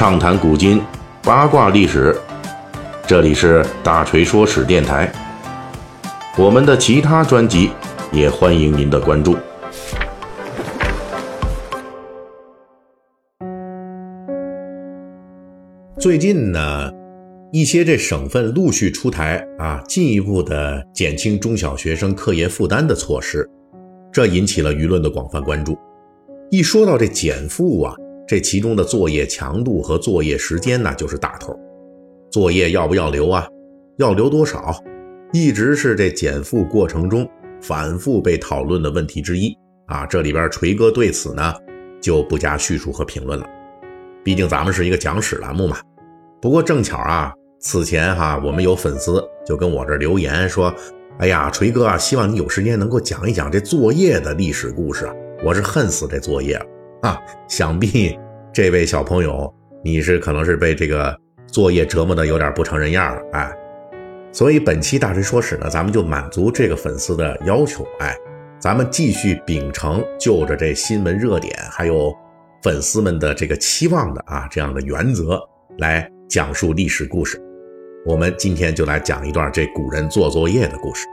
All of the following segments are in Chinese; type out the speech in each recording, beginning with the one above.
畅谈古今，八卦历史。这里是大锤说史电台。我们的其他专辑也欢迎您的关注。最近呢，一些这省份陆续出台啊，进一步的减轻中小学生课业负担的措施，这引起了舆论的广泛关注。一说到这减负啊，这其中的作业强度和作业时间呢，就是大头。作业要不要留啊？要留多少？一直是这减负过程中反复被讨论的问题之一啊。这里边锤哥对此呢，就不加叙述和评论了。毕竟咱们是一个讲史栏目嘛。不过正巧啊，此前哈，我们有粉丝就跟我这留言说：“哎呀，锤哥啊，希望你有时间能够讲一讲这作业的历史故事。”我是恨死这作业了啊！想必这位小朋友，你是可能是被这个作业折磨的有点不成人样了，哎。所以本期大锤说史呢，咱们就满足这个粉丝的要求，哎，咱们继续秉承就着这新闻热点还有粉丝们的这个期望的啊这样的原则来讲述历史故事。我们今天就来讲一段这古人做作业的故事。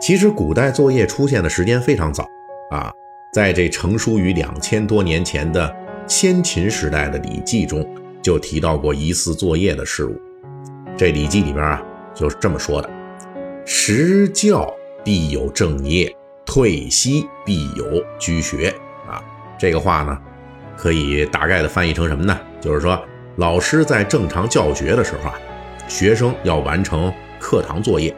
其实古代作业出现的时间非常早。啊，在这成书于两千多年前的先秦时代的《礼记》中，就提到过疑似作业的事物。这《礼记》里边啊，就是这么说的：“时教必有正业，退息必有居学。”啊，这个话呢，可以大概的翻译成什么呢？就是说，老师在正常教学的时候啊，学生要完成课堂作业。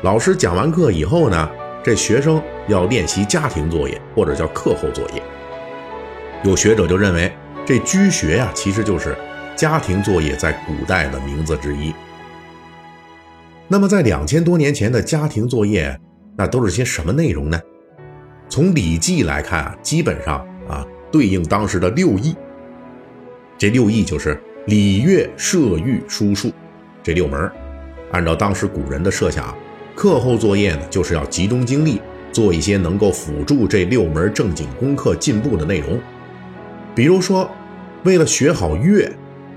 老师讲完课以后呢？这学生要练习家庭作业，或者叫课后作业。有学者就认为，这居学呀，其实就是家庭作业在古代的名字之一。那么，在两千多年前的家庭作业，那都是些什么内容呢？从《礼记》来看啊，基本上啊，对应当时的六艺。这六艺就是礼乐射御书数这六门。按照当时古人的设想。课后作业呢，就是要集中精力做一些能够辅助这六门正经功课进步的内容。比如说，为了学好乐，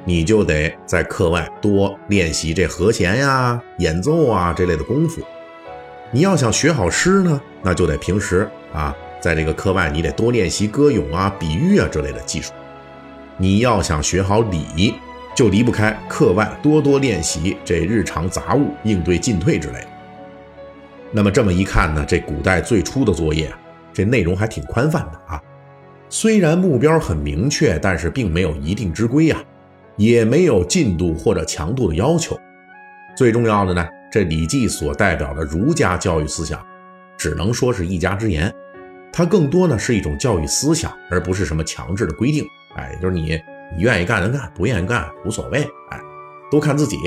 你就得在课外多练习这和弦呀、演奏啊这类的功夫。你要想学好诗呢，那就得平时啊，在这个课外你得多练习歌咏啊、比喻啊之类的技术。你要想学好礼，就离不开课外多多练习这日常杂物应对进退之类的。那么这么一看呢，这古代最初的作业，这内容还挺宽泛的啊。虽然目标很明确，但是并没有一定之规呀，也没有进度或者强度的要求。最重要的呢，这《礼记》所代表的儒家教育思想，只能说是一家之言，它更多呢是一种教育思想，而不是什么强制的规定。哎，就是你你愿意干能干，不愿意干无所谓，哎，都看自己。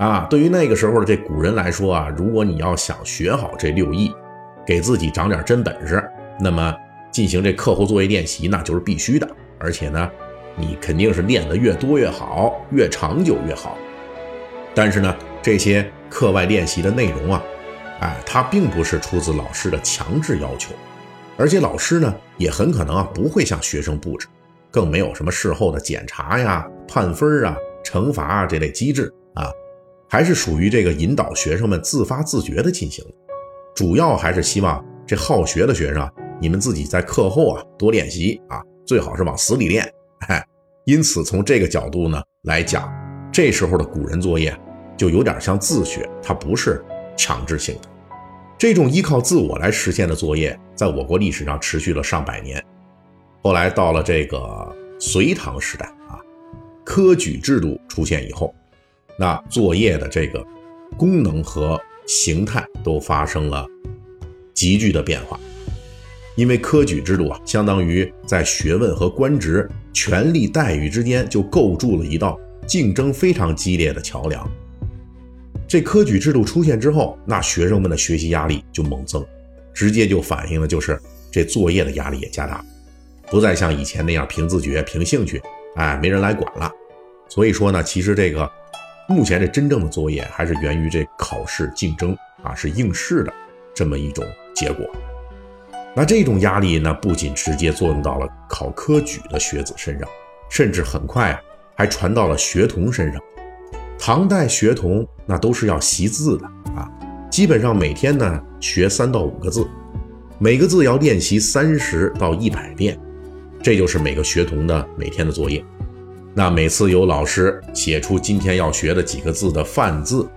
啊，对于那个时候的这古人来说啊，如果你要想学好这六艺，给自己长点真本事，那么进行这课后作业练习那就是必须的。而且呢，你肯定是练得越多越好，越长久越好。但是呢，这些课外练习的内容啊，哎，它并不是出自老师的强制要求，而且老师呢也很可能啊不会向学生布置，更没有什么事后的检查呀、判分啊、惩罚啊这类机制啊。还是属于这个引导学生们自发自觉的进行，主要还是希望这好学的学生，你们自己在课后啊多练习啊，最好是往死里练。哎，因此从这个角度呢来讲，这时候的古人作业就有点像自学，它不是强制性的。这种依靠自我来实现的作业，在我国历史上持续了上百年。后来到了这个隋唐时代啊，科举制度出现以后。那作业的这个功能和形态都发生了急剧的变化，因为科举制度啊，相当于在学问和官职、权力待遇之间就构筑了一道竞争非常激烈的桥梁。这科举制度出现之后，那学生们的学习压力就猛增，直接就反映的就是这作业的压力也加大，不再像以前那样凭自觉、凭兴趣，哎，没人来管了。所以说呢，其实这个。目前这真正的作业还是源于这考试竞争啊，是应试的这么一种结果。那这种压力呢，不仅直接作用到了考科举的学子身上，甚至很快还传到了学童身上。唐代学童那都是要习字的啊，基本上每天呢学三到五个字，每个字要练习三十到一百遍，这就是每个学童的每天的作业。那每次有老师写出今天要学的几个字的范字，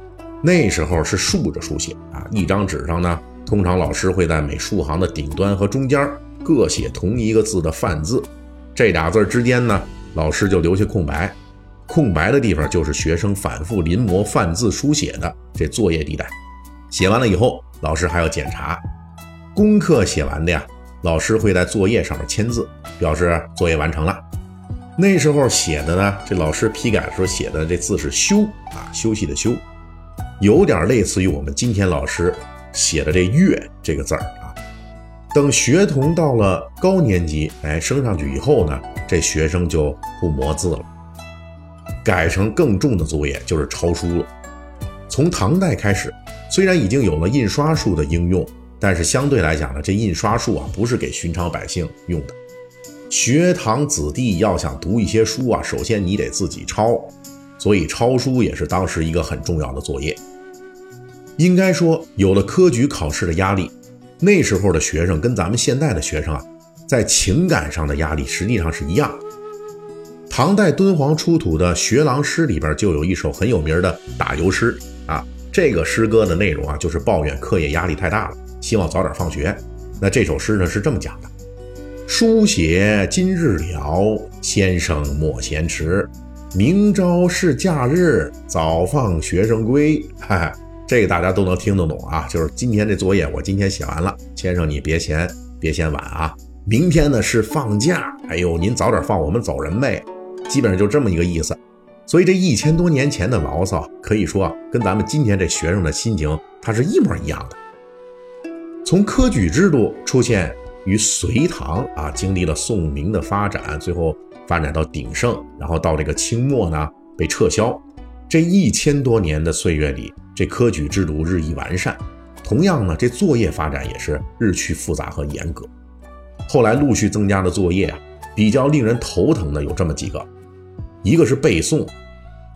那时候是竖着书写啊，一张纸上呢，通常老师会在每竖行的顶端和中间各写同一个字的范字，这俩字之间呢，老师就留下空白。空白的地方就是学生反复临摹范字书写的这作业地带。写完了以后，老师还要检查。功课写完的呀，老师会在作业上面签字，表示作业完成了。那时候写的呢，这老师批改的时候写的这字是“休”啊，休息的“休”，有点类似于我们今天老师写的这“月”这个字儿啊。等学童到了高年级，哎，升上去以后呢，这学生就不磨字了。改成更重的作业就是抄书了。从唐代开始，虽然已经有了印刷术的应用，但是相对来讲呢，这印刷术啊不是给寻常百姓用的。学堂子弟要想读一些书啊，首先你得自己抄，所以抄书也是当时一个很重要的作业。应该说，有了科举考试的压力，那时候的学生跟咱们现在的学生啊，在情感上的压力实际上是一样。唐代敦煌出土的学郎诗里边就有一首很有名的打油诗啊，这个诗歌的内容啊就是抱怨课业压力太大了，希望早点放学。那这首诗呢是这么讲的：书写今日了，先生莫嫌迟。明朝是假日，早放学生归。哈哈，这个大家都能听得懂啊，就是今天这作业我今天写完了，先生你别嫌别嫌晚啊。明天呢是放假，哎呦您早点放，我们走人呗。基本上就这么一个意思，所以这一千多年前的牢骚，可以说，跟咱们今天这学生的心情，它是一模一样的。从科举制度出现于隋唐啊，经历了宋明的发展，最后发展到鼎盛，然后到这个清末呢被撤销。这一千多年的岁月里，这科举制度日益完善，同样呢，这作业发展也是日趋复杂和严格。后来陆续增加的作业啊。比较令人头疼的有这么几个，一个是背诵，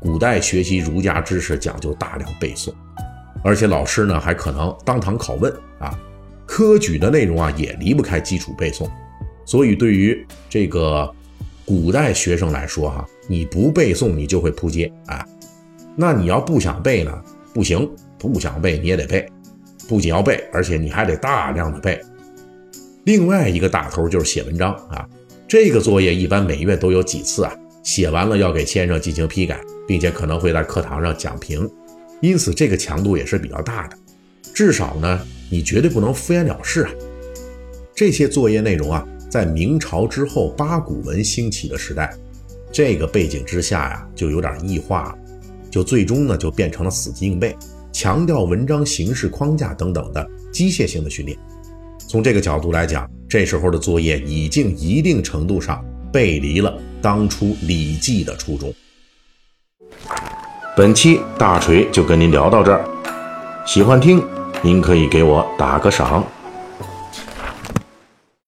古代学习儒家知识讲究大量背诵，而且老师呢还可能当堂拷问啊，科举的内容啊也离不开基础背诵，所以对于这个古代学生来说哈，你不背诵你就会扑街啊，那你要不想背呢，不行，不想背你也得背，不仅要背，而且你还得大量的背。另外一个大头就是写文章啊。这个作业一般每月都有几次啊？写完了要给先生进行批改，并且可能会在课堂上讲评，因此这个强度也是比较大的。至少呢，你绝对不能敷衍了事啊。这些作业内容啊，在明朝之后八股文兴起的时代，这个背景之下呀，就有点异化了，就最终呢就变成了死记硬背，强调文章形式框架等等的机械性的训练。从这个角度来讲，这时候的作业已经一定程度上背离了当初《礼记》的初衷。本期大锤就跟您聊到这儿，喜欢听您可以给我打个赏。